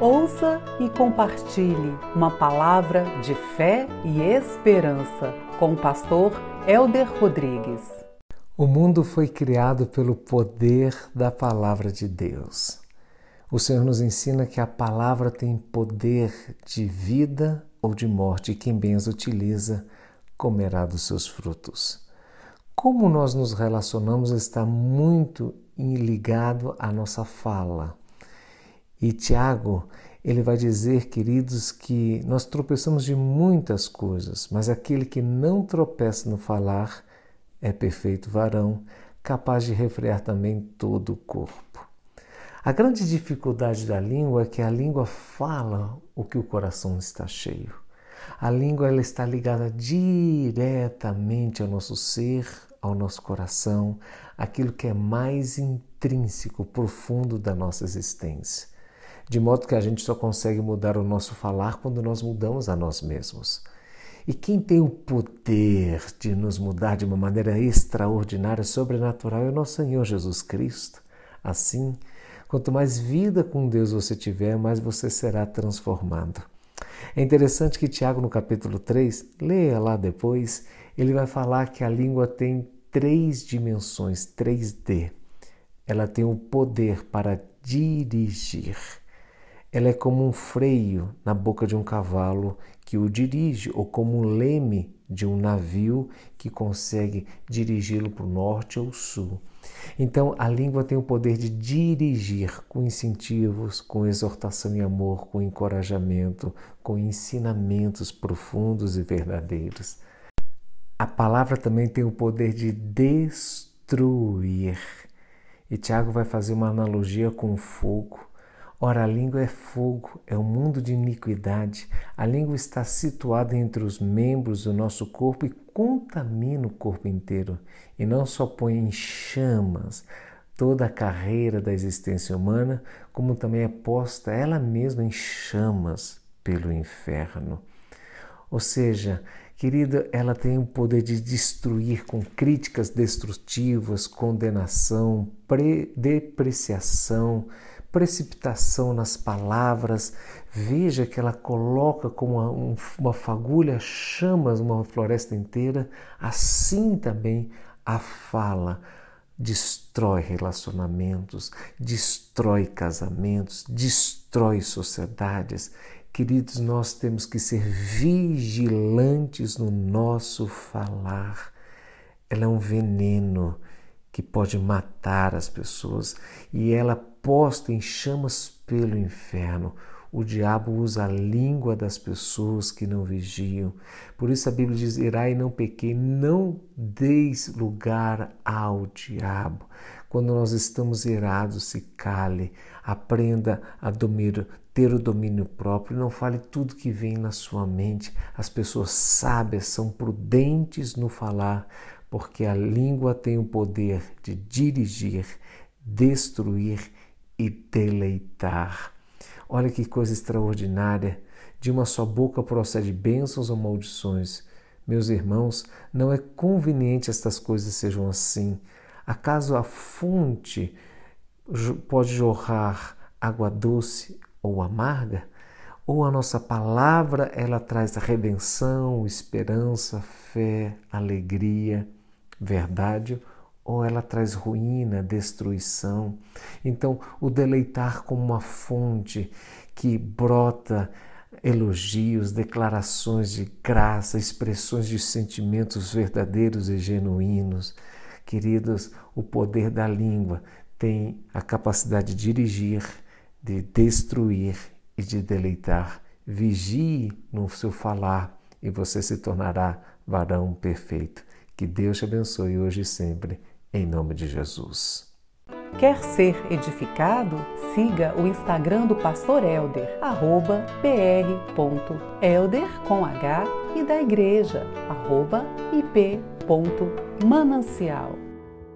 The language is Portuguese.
Ouça e compartilhe uma palavra de fé e esperança com o pastor Elder Rodrigues. O mundo foi criado pelo poder da palavra de Deus. O Senhor nos ensina que a palavra tem poder de vida ou de morte, e quem bem as utiliza comerá dos seus frutos. Como nós nos relacionamos está muito ligado à nossa fala. E Tiago, ele vai dizer, queridos, que nós tropeçamos de muitas coisas, mas aquele que não tropeça no falar é perfeito varão, capaz de refrear também todo o corpo. A grande dificuldade da língua é que a língua fala o que o coração está cheio. A língua ela está ligada diretamente ao nosso ser, ao nosso coração, aquilo que é mais intrínseco, profundo da nossa existência de modo que a gente só consegue mudar o nosso falar quando nós mudamos a nós mesmos. E quem tem o poder de nos mudar de uma maneira extraordinária, sobrenatural, é o nosso Senhor Jesus Cristo. Assim, quanto mais vida com Deus você tiver, mais você será transformado. É interessante que Tiago, no capítulo 3, leia lá depois, ele vai falar que a língua tem três dimensões, 3D. Ela tem o poder para dirigir. Ela é como um freio na boca de um cavalo que o dirige, ou como um leme de um navio que consegue dirigi-lo para o norte ou sul. Então, a língua tem o poder de dirigir com incentivos, com exortação e amor, com encorajamento, com ensinamentos profundos e verdadeiros. A palavra também tem o poder de destruir. E Tiago vai fazer uma analogia com o fogo Ora, a língua é fogo, é um mundo de iniquidade. A língua está situada entre os membros do nosso corpo e contamina o corpo inteiro. E não só põe em chamas toda a carreira da existência humana, como também é posta ela mesma em chamas pelo inferno. Ou seja, querida, ela tem o poder de destruir com críticas destrutivas, condenação, depreciação precipitação nas palavras. Veja que ela coloca como uma, fagulha chamas uma floresta inteira. Assim também a fala destrói relacionamentos, destrói casamentos, destrói sociedades. Queridos, nós temos que ser vigilantes no nosso falar. Ela é um veneno que pode matar as pessoas e ela posta em chamas pelo inferno. O diabo usa a língua das pessoas que não vigiam. Por isso a Bíblia diz: Irai não pequei, não deis lugar ao diabo. Quando nós estamos irados, se cale, aprenda a ter o domínio próprio, não fale tudo que vem na sua mente. As pessoas sábias são prudentes no falar, porque a língua tem o poder de dirigir, destruir e deleitar. Olha que coisa extraordinária! De uma só boca procede bênçãos ou maldições. Meus irmãos, não é conveniente estas coisas sejam assim. Acaso a fonte pode jorrar água doce ou amarga? ou a nossa palavra ela traz redenção, esperança, fé, alegria verdade ou ela traz ruína, destruição. Então, o deleitar como uma fonte que brota elogios, declarações de graça, expressões de sentimentos verdadeiros e genuínos. Queridos, o poder da língua tem a capacidade de dirigir, de destruir e de deleitar. Vigie no seu falar e você se tornará varão perfeito. Que Deus te abençoe hoje e sempre, em nome de Jesus. Quer ser edificado? Siga o Instagram do Pastor Elder, arroba pr.elder com H e da igreja, arroba ip.manancial.